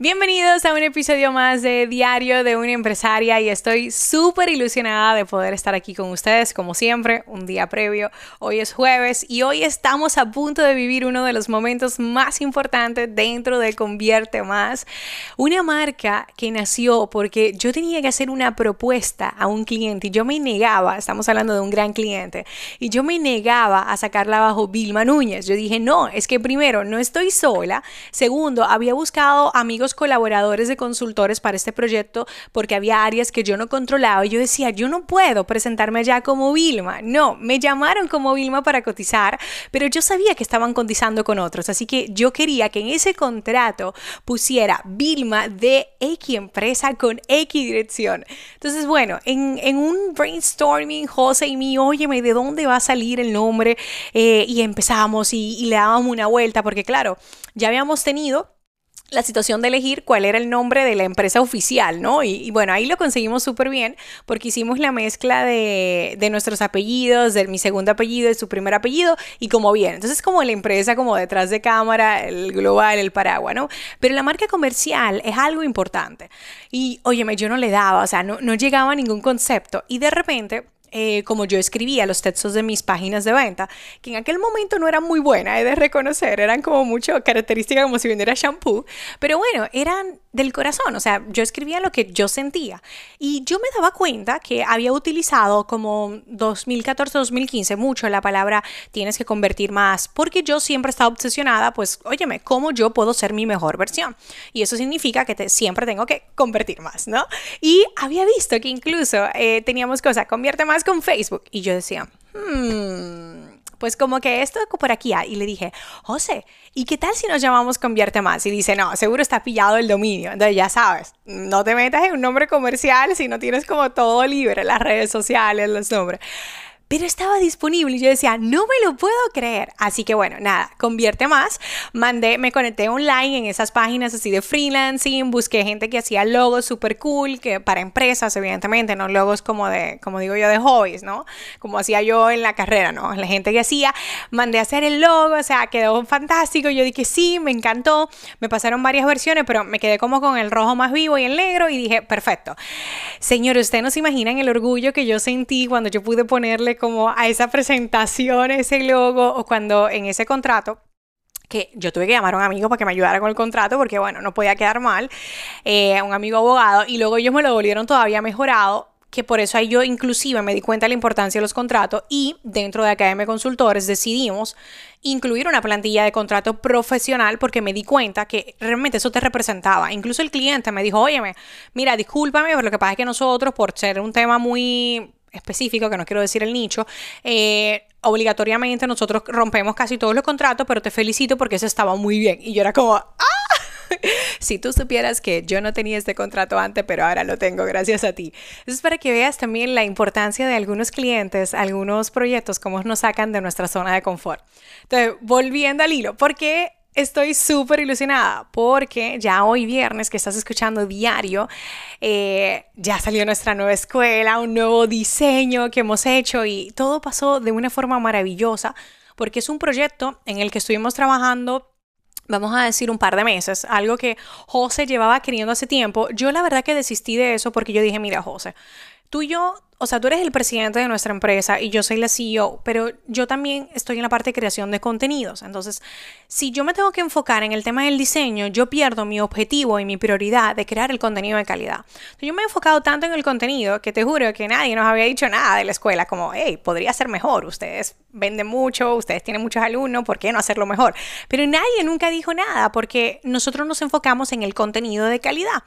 Bienvenidos a un episodio más de Diario de una empresaria y estoy súper ilusionada de poder estar aquí con ustedes como siempre, un día previo. Hoy es jueves y hoy estamos a punto de vivir uno de los momentos más importantes dentro de Convierte Más. Una marca que nació porque yo tenía que hacer una propuesta a un cliente y yo me negaba, estamos hablando de un gran cliente, y yo me negaba a sacarla bajo Vilma Núñez. Yo dije, no, es que primero no estoy sola, segundo, había buscado amigos colaboradores de consultores para este proyecto porque había áreas que yo no controlaba y yo decía, yo no puedo presentarme allá como Vilma. No, me llamaron como Vilma para cotizar, pero yo sabía que estaban cotizando con otros, así que yo quería que en ese contrato pusiera Vilma de X empresa con X dirección. Entonces, bueno, en, en un brainstorming, José y mí, óyeme, ¿de dónde va a salir el nombre? Eh, y empezamos y, y le dábamos una vuelta, porque claro, ya habíamos tenido la situación de elegir cuál era el nombre de la empresa oficial, ¿no? Y, bueno, ahí lo conseguimos súper bien porque hicimos la mezcla de, nuestros apellidos, de mi segundo apellido, de su primer apellido y como bien. Entonces como la empresa como detrás de cámara, el global, el paraguas, ¿no? Pero la marca comercial es algo importante. Y óyeme, yo no le daba, o sea, no, no llegaba a ningún concepto y de repente eh, como yo escribía los textos de mis páginas de venta, que en aquel momento no eran muy buenas, he de reconocer, eran como mucho características como si vendiera shampoo, pero bueno, eran del corazón, o sea, yo escribía lo que yo sentía y yo me daba cuenta que había utilizado como 2014-2015 mucho la palabra tienes que convertir más, porque yo siempre estaba obsesionada, pues, óyeme, ¿cómo yo puedo ser mi mejor versión? Y eso significa que siempre tengo que convertir más, ¿no? Y había visto que incluso eh, teníamos cosas, convierte más con Facebook. Y yo decía, hmm, pues como que esto por aquí. Y le dije, José, ¿y qué tal si nos llamamos Convierte Más? Y dice, no, seguro está pillado el dominio. Entonces ya sabes, no te metas en un nombre comercial si no tienes como todo libre, las redes sociales, los nombres pero estaba disponible y yo decía, no me lo puedo creer. Así que bueno, nada, convierte más. Mandé, me conecté online en esas páginas así de freelancing, busqué gente que hacía logos súper cool, que para empresas, evidentemente, no logos como de, como digo yo, de hobbies, ¿no? Como hacía yo en la carrera, ¿no? La gente que hacía, mandé a hacer el logo, o sea, quedó fantástico. Yo dije, sí, me encantó. Me pasaron varias versiones, pero me quedé como con el rojo más vivo y el negro y dije, perfecto. Señor, ustedes no se imaginan el orgullo que yo sentí cuando yo pude ponerle como a esa presentación, ese logo, o cuando en ese contrato que yo tuve que llamar a un amigo para que me ayudara con el contrato porque, bueno, no podía quedar mal, eh, un amigo abogado, y luego ellos me lo volvieron todavía mejorado que por eso ahí yo inclusive me di cuenta de la importancia de los contratos y dentro de Academia Consultores decidimos incluir una plantilla de contrato profesional porque me di cuenta que realmente eso te representaba. Incluso el cliente me dijo, óyeme, mira, discúlpame, pero lo que pasa es que nosotros, por ser un tema muy específico, que no quiero decir el nicho, eh, obligatoriamente nosotros rompemos casi todos los contratos, pero te felicito porque eso estaba muy bien. Y yo era como, ¡ah! si tú supieras que yo no tenía este contrato antes, pero ahora lo tengo gracias a ti. Eso es para que veas también la importancia de algunos clientes, algunos proyectos, cómo nos sacan de nuestra zona de confort. Entonces, volviendo al hilo, ¿por qué Estoy súper ilusionada porque ya hoy viernes que estás escuchando diario, eh, ya salió nuestra nueva escuela, un nuevo diseño que hemos hecho y todo pasó de una forma maravillosa porque es un proyecto en el que estuvimos trabajando vamos a decir un par de meses, algo que José llevaba queriendo hace tiempo. Yo la verdad que desistí de eso porque yo dije, mira José, tú y yo o sea, tú eres el presidente de nuestra empresa y yo soy la CEO, pero yo también estoy en la parte de creación de contenidos. Entonces, si yo me tengo que enfocar en el tema del diseño, yo pierdo mi objetivo y mi prioridad de crear el contenido de calidad. yo me he enfocado tanto en el contenido que te juro que nadie nos había dicho nada de la escuela, como, hey, podría ser mejor, ustedes venden mucho, ustedes tienen muchos alumnos, ¿por qué no hacerlo mejor? Pero nadie nunca dijo nada porque nosotros nos enfocamos en el contenido de calidad.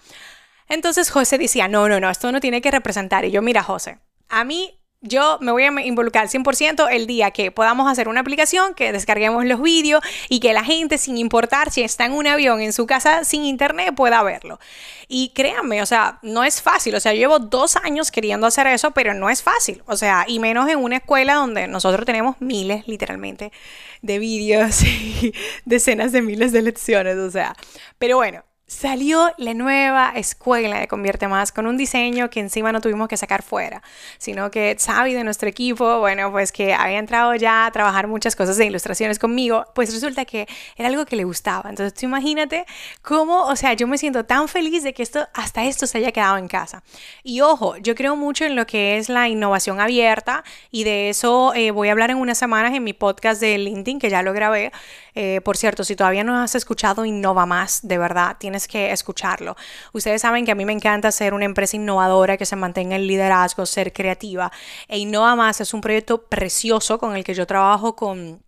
Entonces José decía, no, no, no, esto no tiene que representar. Y yo, mira, José, a mí yo me voy a involucrar 100% el día que podamos hacer una aplicación, que descarguemos los vídeos y que la gente, sin importar si está en un avión en su casa sin internet, pueda verlo. Y créanme, o sea, no es fácil. O sea, llevo dos años queriendo hacer eso, pero no es fácil. O sea, y menos en una escuela donde nosotros tenemos miles, literalmente, de vídeos y decenas de miles de lecciones. O sea, pero bueno, Salió la nueva escuela de Convierte Más con un diseño que encima no tuvimos que sacar fuera, sino que Xavi de nuestro equipo, bueno, pues que había entrado ya a trabajar muchas cosas de ilustraciones conmigo, pues resulta que era algo que le gustaba. Entonces tú imagínate cómo, o sea, yo me siento tan feliz de que esto, hasta esto se haya quedado en casa. Y ojo, yo creo mucho en lo que es la innovación abierta y de eso eh, voy a hablar en unas semanas en mi podcast de LinkedIn, que ya lo grabé. Eh, por cierto, si todavía no has escuchado Innova Más, de verdad, tienes que escucharlo. Ustedes saben que a mí me encanta ser una empresa innovadora que se mantenga en liderazgo, ser creativa. E Innova Más es un proyecto precioso con el que yo trabajo con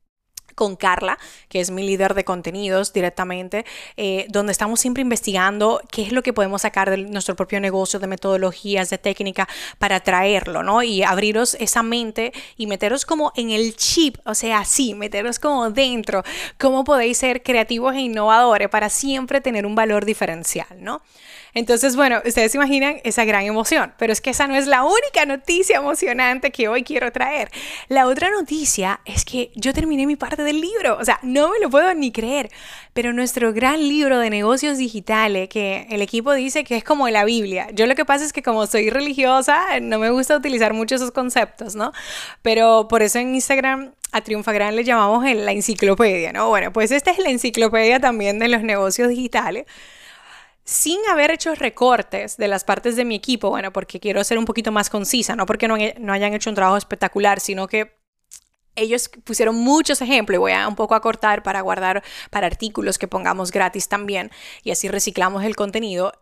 con Carla, que es mi líder de contenidos directamente, eh, donde estamos siempre investigando qué es lo que podemos sacar de nuestro propio negocio, de metodologías, de técnica para traerlo, ¿no? Y abriros esa mente y meteros como en el chip, o sea, sí, meteros como dentro, cómo podéis ser creativos e innovadores para siempre tener un valor diferencial, ¿no? Entonces, bueno, ustedes imaginan esa gran emoción, pero es que esa no es la única noticia emocionante que hoy quiero traer. La otra noticia es que yo terminé mi parte del libro, o sea, no me lo puedo ni creer, pero nuestro gran libro de negocios digitales, que el equipo dice que es como la Biblia. Yo lo que pasa es que como soy religiosa, no me gusta utilizar mucho esos conceptos, ¿no? Pero por eso en Instagram a Triunfa Gran le llamamos la enciclopedia, ¿no? Bueno, pues esta es la enciclopedia también de los negocios digitales sin haber hecho recortes de las partes de mi equipo, bueno, porque quiero ser un poquito más concisa, no porque no, no hayan hecho un trabajo espectacular, sino que ellos pusieron muchos ejemplos voy a un poco acortar para guardar para artículos que pongamos gratis también y así reciclamos el contenido.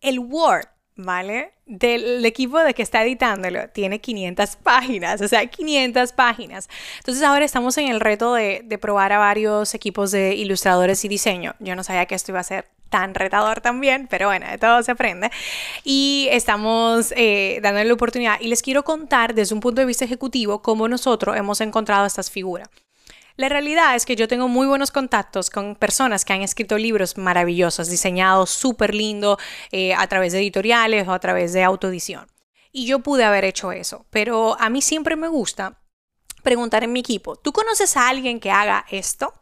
El Word ¿vale? Del equipo de que está editándolo, tiene 500 páginas, o sea, 500 páginas. Entonces ahora estamos en el reto de, de, probar a varios equipos de ilustradores y diseño. Yo no sabía que esto iba a ser tan retador también, pero bueno, de todo se aprende. Y estamos eh, dándole la oportunidad y les quiero contar desde un punto de vista ejecutivo cómo nosotros hemos encontrado estas figuras. La realidad es que yo tengo muy buenos contactos con personas que han escrito libros maravillosos, diseñados súper lindo eh, a través de editoriales o a través de autoedición. Y yo pude haber hecho eso, pero a mí siempre me gusta preguntar en mi equipo, ¿tú conoces a alguien que haga esto?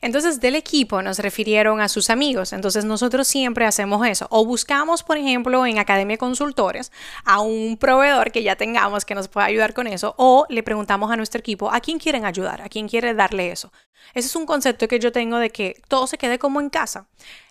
Entonces del equipo nos refirieron a sus amigos, entonces nosotros siempre hacemos eso, o buscamos, por ejemplo, en Academia Consultores a un proveedor que ya tengamos que nos pueda ayudar con eso, o le preguntamos a nuestro equipo, ¿a quién quieren ayudar? ¿A quién quiere darle eso? Ese es un concepto que yo tengo de que todo se quede como en casa.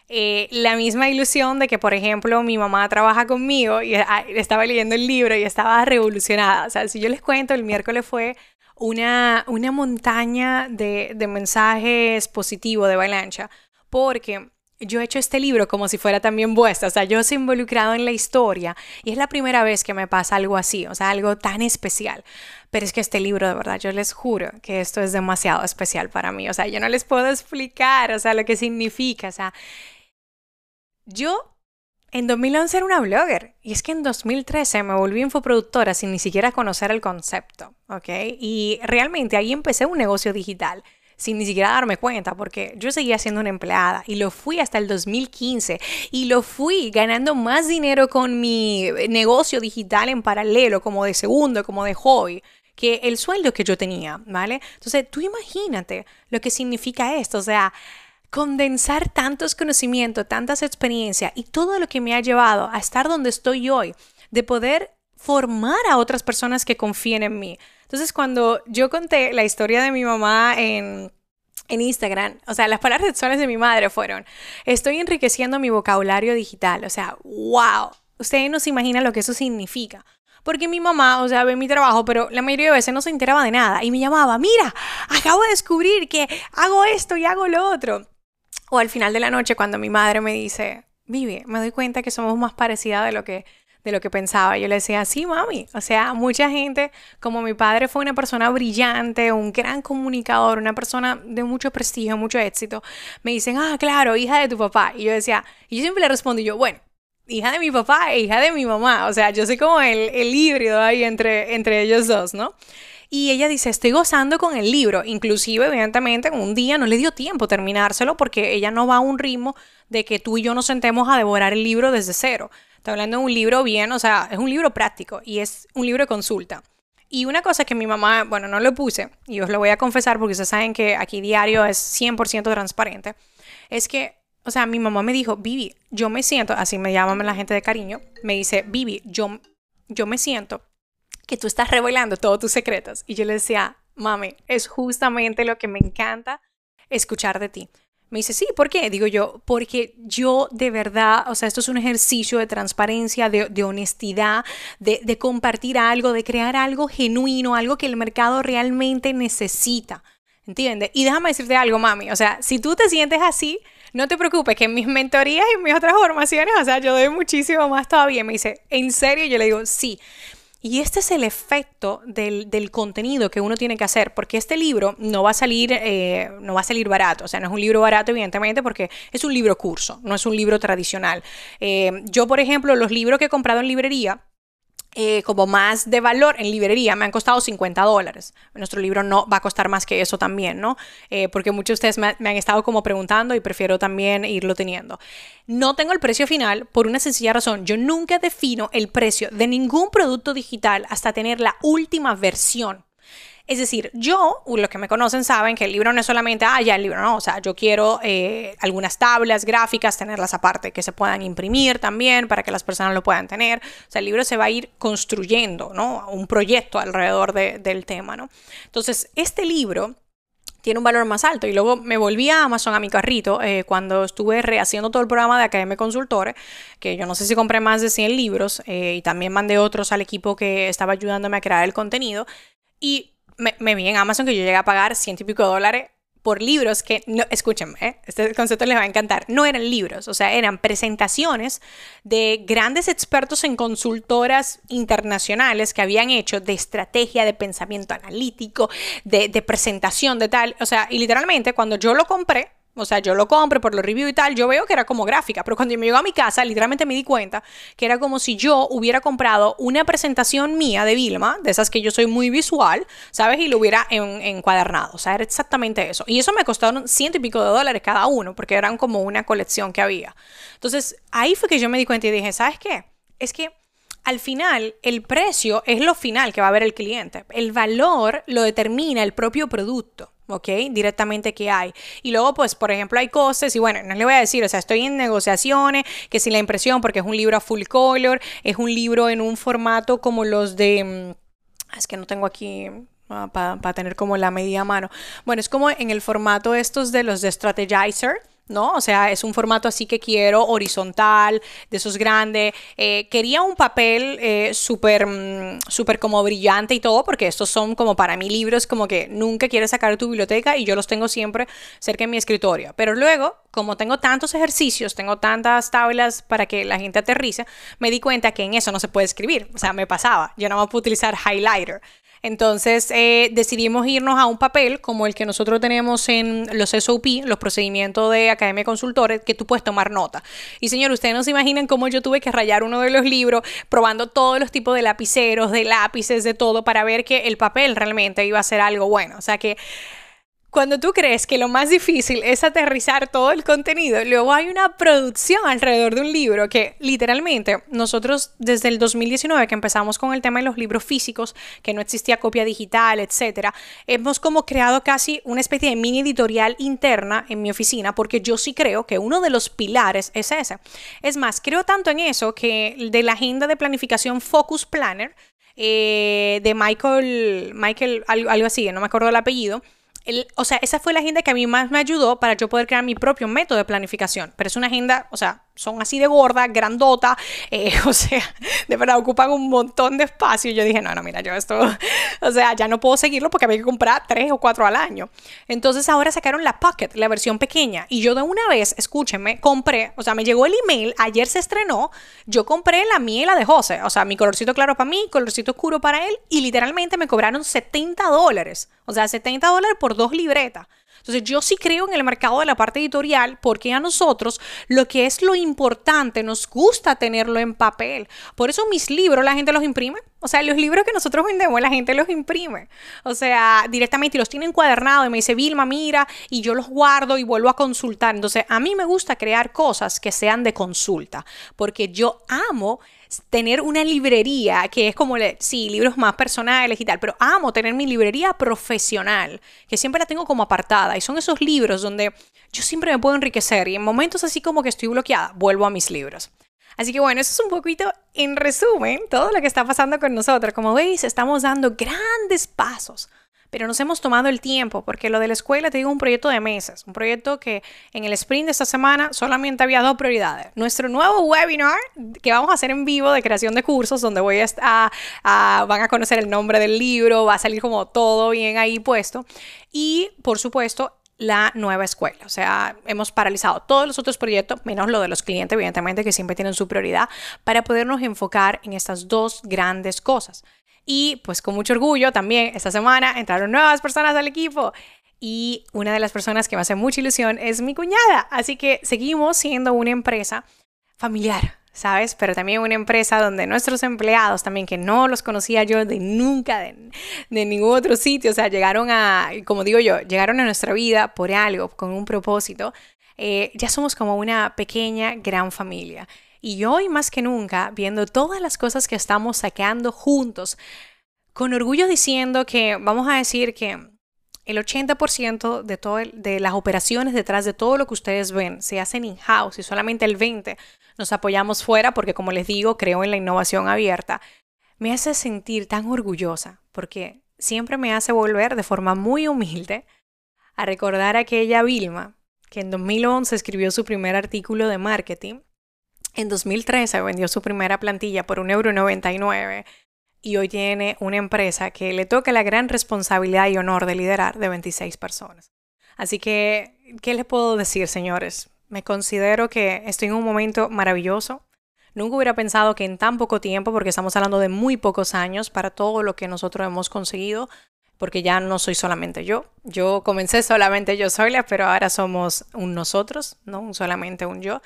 Eh, la misma ilusión de que, por ejemplo, mi mamá trabaja conmigo y ah, estaba leyendo el libro y estaba revolucionada. O sea, si yo les cuento, el miércoles fue una, una montaña de, de mensajes positivos de avalancha, porque yo he hecho este libro como si fuera también vuestra, o sea, yo soy involucrado en la historia y es la primera vez que me pasa algo así, o sea, algo tan especial. Pero es que este libro, de verdad, yo les juro que esto es demasiado especial para mí, o sea, yo no les puedo explicar, o sea, lo que significa, o sea, yo en 2011 era una blogger y es que en 2013 me volví infoproductora sin ni siquiera conocer el concepto, ¿ok? Y realmente ahí empecé un negocio digital sin ni siquiera darme cuenta, porque yo seguía siendo una empleada y lo fui hasta el 2015 y lo fui ganando más dinero con mi negocio digital en paralelo, como de segundo, como de hobby, que el sueldo que yo tenía, ¿vale? Entonces, tú imagínate lo que significa esto, o sea, condensar tantos conocimientos, tantas experiencias y todo lo que me ha llevado a estar donde estoy hoy, de poder formar a otras personas que confíen en mí. Entonces, cuando yo conté la historia de mi mamá en, en Instagram, o sea, las palabras sexuales de mi madre fueron, estoy enriqueciendo mi vocabulario digital, o sea, wow, ustedes no se imaginan lo que eso significa. Porque mi mamá, o sea, ve mi trabajo, pero la mayoría de veces no se enteraba de nada y me llamaba, mira, acabo de descubrir que hago esto y hago lo otro. O al final de la noche cuando mi madre me dice, Vivi, me doy cuenta que somos más parecidas de lo que de lo que pensaba. Yo le decía, sí, mami. O sea, mucha gente, como mi padre fue una persona brillante, un gran comunicador, una persona de mucho prestigio, mucho éxito, me dicen, ah, claro, hija de tu papá. Y yo decía, y yo siempre le respondo, yo, bueno, hija de mi papá e hija de mi mamá. O sea, yo soy como el, el híbrido ahí entre, entre ellos dos, ¿no? Y ella dice, estoy gozando con el libro. Inclusive, evidentemente, en un día no le dio tiempo terminárselo porque ella no va a un ritmo de que tú y yo nos sentemos a devorar el libro desde cero. Está hablando de un libro bien, o sea, es un libro práctico y es un libro de consulta. Y una cosa que mi mamá, bueno, no lo puse, y os lo voy a confesar porque ustedes saben que aquí diario es 100% transparente, es que, o sea, mi mamá me dijo, Vivi, yo me siento, así me llaman la gente de cariño, me dice, Vivi, yo, yo me siento que tú estás revelando todos tus secretos. Y yo le decía, mami, es justamente lo que me encanta escuchar de ti. Me dice, sí, ¿por qué? Digo yo, porque yo de verdad, o sea, esto es un ejercicio de transparencia, de, honestidad, de, compartir algo, de crear algo genuino, algo que el mercado realmente necesita. ¿Entiendes? Y déjame decirte algo, mami, o sea, si tú te sientes así, no te preocupes, que en mis mentorías y en mis otras formaciones, o sea, yo doy muchísimo más todavía. Me dice, ¿en serio? Yo le digo, sí. Y este es el efecto del, contenido que uno tiene que hacer, porque este libro no va a salir, eh, no va a salir barato, o sea, no es un libro barato, evidentemente, porque es un libro curso, no es un libro tradicional. Eh, yo, por ejemplo, los libros que he comprado en librería, eh, como más de valor en librería me han costado 50 dólares. Nuestro libro no va a costar más que eso también, ¿no? Eh, porque muchos de ustedes me, me, han estado como preguntando y prefiero también irlo teniendo. No tengo el precio final por una sencilla razón. Yo nunca defino el precio de ningún producto digital hasta tener la última versión. Es decir, yo, los que me conocen saben que el libro no es solamente, ah, ya el libro, no, o sea, yo quiero eh, algunas tablas gráficas, tenerlas aparte, que se puedan imprimir también para que las personas lo puedan tener. O sea, el libro se va a ir construyendo, ¿no? Un proyecto alrededor del tema, ¿no? Entonces, este libro tiene un valor más alto. Y luego me volví a Amazon a mi carrito eh, cuando estuve rehaciendo todo el programa de Academia Consultores, que yo no sé si compré más de 100 libros y también mandé otros al equipo que estaba ayudándome a crear el contenido. Y me, vi en Amazon que yo llegué a pagar ciento y pico dólares por libros que, no, escúchenme, ¿eh? este concepto les va a encantar, no eran libros, o sea, eran presentaciones de grandes expertos en consultoras internacionales que habían hecho de estrategia, de pensamiento analítico, de, de presentación, de tal, o sea, y literalmente cuando yo lo compré, o sea, yo lo compro por los reviews y tal, yo veo que era como gráfica, pero cuando me llegó a mi casa, literalmente me di cuenta que era como si yo hubiera comprado una presentación mía de Vilma, de esas que yo soy muy visual, ¿sabes? Y lo hubiera encuadernado. O sea, era exactamente eso. Y eso me costaron ciento y pico de dólares cada uno, porque eran como una colección que había. Entonces, ahí fue que yo me di cuenta y dije, ¿sabes qué? Es que al final, el precio es lo final que va a ver el cliente. El valor lo determina el propio producto. ¿Ok? Directamente que hay. Y luego, pues, por ejemplo, hay cosas, y bueno, no le voy a decir, o sea, estoy en negociaciones, que si la impresión, porque es un libro a full color, es un libro en un formato como los de... Mm, es que no tengo aquí ah, para tener como la media mano. Bueno, es como en el formato estos de los de Strategizer ¿no? O sea, es un formato así que quiero, horizontal, de esos grandes. Eh, quería un papel eh, súper, mm, súper como brillante y todo, porque estos son como para mí libros como que nunca quieres sacar de tu biblioteca y yo los tengo siempre cerca de mi escritorio. Pero luego, como tengo tantos ejercicios, tengo tantas tablas para que la gente aterrice, me di cuenta que en eso no se puede escribir. O sea, me pasaba. Yo no me puedo utilizar highlighter. Entonces eh, decidimos irnos a un papel como el que nosotros tenemos en los SOP, los procedimientos de Academia de Consultores, que tú puedes tomar nota. Y señor, ustedes no se imaginan cómo yo tuve que rayar uno de los libros probando todos los tipos de lapiceros, de lápices, de todo, para ver que el papel realmente iba a ser algo bueno. O sea que cuando tú crees que lo más difícil es aterrizar todo el contenido, luego hay una producción alrededor de un libro que literalmente nosotros desde el 2019 que empezamos con el tema de los libros físicos, que no existía copia digital, etcétera, hemos como creado casi una especie de mini editorial interna en mi oficina porque yo sí creo que uno de los pilares es ese. Es más, creo tanto en eso que de la agenda de planificación Focus Planner eh, de Michael, Michael, algo, algo así, no me acuerdo el apellido, o sea, esa fue la agenda que a mí más me ayudó para yo poder crear mi propio método de planificación. Pero es una agenda, o sea, son así de gorda, grandota, eh, o sea, de verdad ocupan un montón de espacio. Yo dije, no, no, mira, yo esto, o sea, ya no puedo seguirlo porque había que comprar tres o cuatro al año. Entonces ahora sacaron la Pocket, la versión pequeña. Y yo de una vez, escúchenme, compré, o sea, me llegó el email, ayer se estrenó, yo compré la mía y la de José, o sea, mi colorcito claro para mí, colorcito oscuro para él, y literalmente me cobraron 70 dólares, o sea, 70 dólares por dos libretas. Entonces yo sí creo en el mercado de la parte editorial porque a nosotros lo que es lo importante nos gusta tenerlo en papel. Por eso mis libros la gente los imprime. O sea, los libros que nosotros vendemos la gente los imprime. O sea, directamente los tiene encuadernados y me dice, Vilma, mira, y yo los guardo y vuelvo a consultar. Entonces a mí me gusta crear cosas que sean de consulta porque yo amo tener una librería que es como, sí, libros más personales y tal, pero amo tener mi librería profesional, que siempre la tengo como apartada. Y son esos libros donde yo siempre me puedo enriquecer y en momentos así como que estoy bloqueada, vuelvo a mis libros. Así que bueno, eso es un poquito en resumen todo lo que está pasando con nosotros. Como veis, estamos dando grandes pasos pero nos hemos tomado el tiempo, porque lo de la escuela, te digo, un proyecto de meses, un proyecto que en el sprint de esta semana solamente había dos prioridades. Nuestro nuevo webinar que vamos a hacer en vivo de creación de cursos, donde voy a, a van a conocer el nombre del libro, va a salir como todo bien ahí puesto. Y, por supuesto, la nueva escuela. O sea, hemos paralizado todos los otros proyectos, menos lo de los clientes, evidentemente, que siempre tienen su prioridad, para podernos enfocar en estas dos grandes cosas. Y pues con mucho orgullo también esta semana entraron nuevas personas al equipo. Y una de las personas que me hace mucha ilusión es mi cuñada. Así que seguimos siendo una empresa familiar, ¿sabes? Pero también una empresa donde nuestros empleados también, que no los conocía yo de nunca, de, ningún otro sitio, o sea, llegaron a, como digo yo, llegaron a nuestra vida por algo, con un propósito. Eh, ya somos como una pequeña, gran familia. Y hoy más que nunca, viendo todas las cosas que estamos sacando juntos, con orgullo diciendo que vamos a decir que el 80% de, todo de las operaciones detrás de todo lo que ustedes ven se hacen in-house y solamente el 20% nos apoyamos fuera porque como les digo, creo en la innovación abierta, me hace sentir tan orgullosa porque siempre me hace volver de forma muy humilde a recordar a aquella Vilma que en 2011 escribió su primer artículo de marketing en 2013 vendió su primera plantilla por 1,99€ y hoy tiene una empresa que le toca la gran responsabilidad y honor de liderar de 26 personas. Así que, ¿qué les puedo decir, señores? Me considero que estoy en un momento maravilloso. Nunca hubiera pensado que en tan poco tiempo, porque estamos hablando de muy pocos años para todo lo que nosotros hemos conseguido, porque ya no soy solamente yo. Yo comencé solamente yo sola, pero ahora somos un nosotros, no un solamente un yo.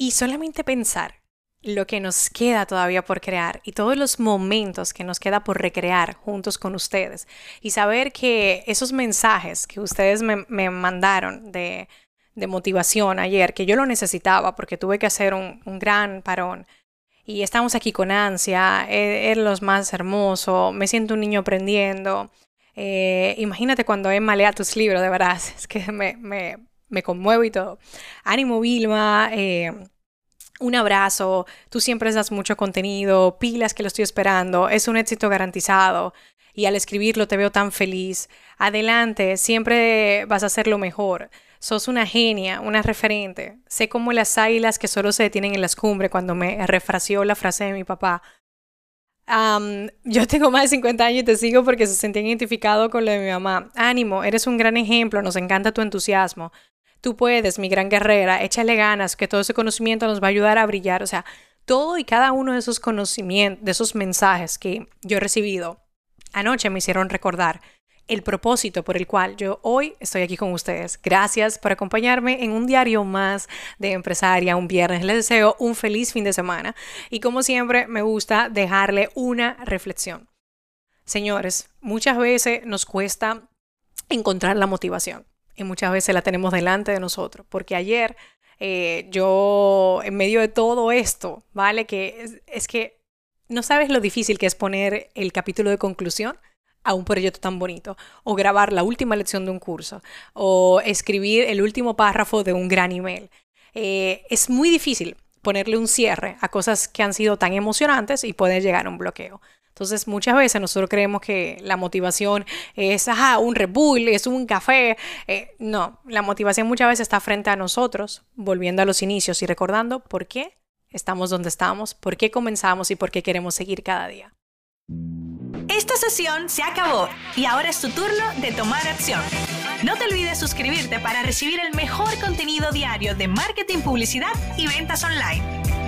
Y solamente pensar lo que nos queda todavía por crear y todos los momentos que nos queda por recrear juntos con ustedes y saber que esos mensajes que ustedes me, mandaron de, motivación ayer, que yo lo necesitaba porque tuve que hacer un, gran parón y estamos aquí con ansia, es, los más hermoso, me siento un niño aprendiendo. Eh, imagínate cuando Emma lea tus libros, de verdad, es que me, me conmuevo y todo. Ánimo Vilma, eh, un abrazo, tú siempre das mucho contenido, pilas que lo estoy esperando, es un éxito garantizado y al escribirlo te veo tan feliz. Adelante, siempre vas a hacer lo mejor. Sos una genia, una referente. Sé como las águilas que solo se detienen en las cumbres cuando me refraseó la frase de mi papá. yo tengo más de 50 años y te sigo porque se sentía identificado con lo de mi mamá. Ánimo, eres un gran ejemplo, nos encanta tu entusiasmo. Tú puedes, mi gran guerrera, échale ganas, que todo ese conocimiento nos va a ayudar a brillar. O sea, todo y cada uno de esos conocimientos, de esos mensajes que yo he recibido anoche me hicieron recordar el propósito por el cual yo hoy estoy aquí con ustedes. Gracias por acompañarme en un diario más de empresaria, un viernes. Les deseo un feliz fin de semana y como siempre me gusta dejarle una reflexión. Señores, muchas veces nos cuesta encontrar la motivación y muchas veces la tenemos delante de nosotros. Porque ayer eh, yo, en medio de todo esto, ¿vale? Que es, que no sabes lo difícil que es poner el capítulo de conclusión a un proyecto tan bonito, o grabar la última lección de un curso, o escribir el último párrafo de un gran email. Eh, es muy difícil ponerle un cierre a cosas que han sido tan emocionantes y puede llegar a un bloqueo. Entonces, muchas veces nosotros creemos que la motivación es, un Red es un café. Eh, no, la motivación muchas veces está frente a nosotros, volviendo a los inicios y recordando por qué estamos donde estamos, por qué comenzamos y por qué queremos seguir cada día. Esta sesión se acabó y ahora es tu turno de tomar acción. No te olvides suscribirte para recibir el mejor contenido diario de marketing, publicidad y ventas online.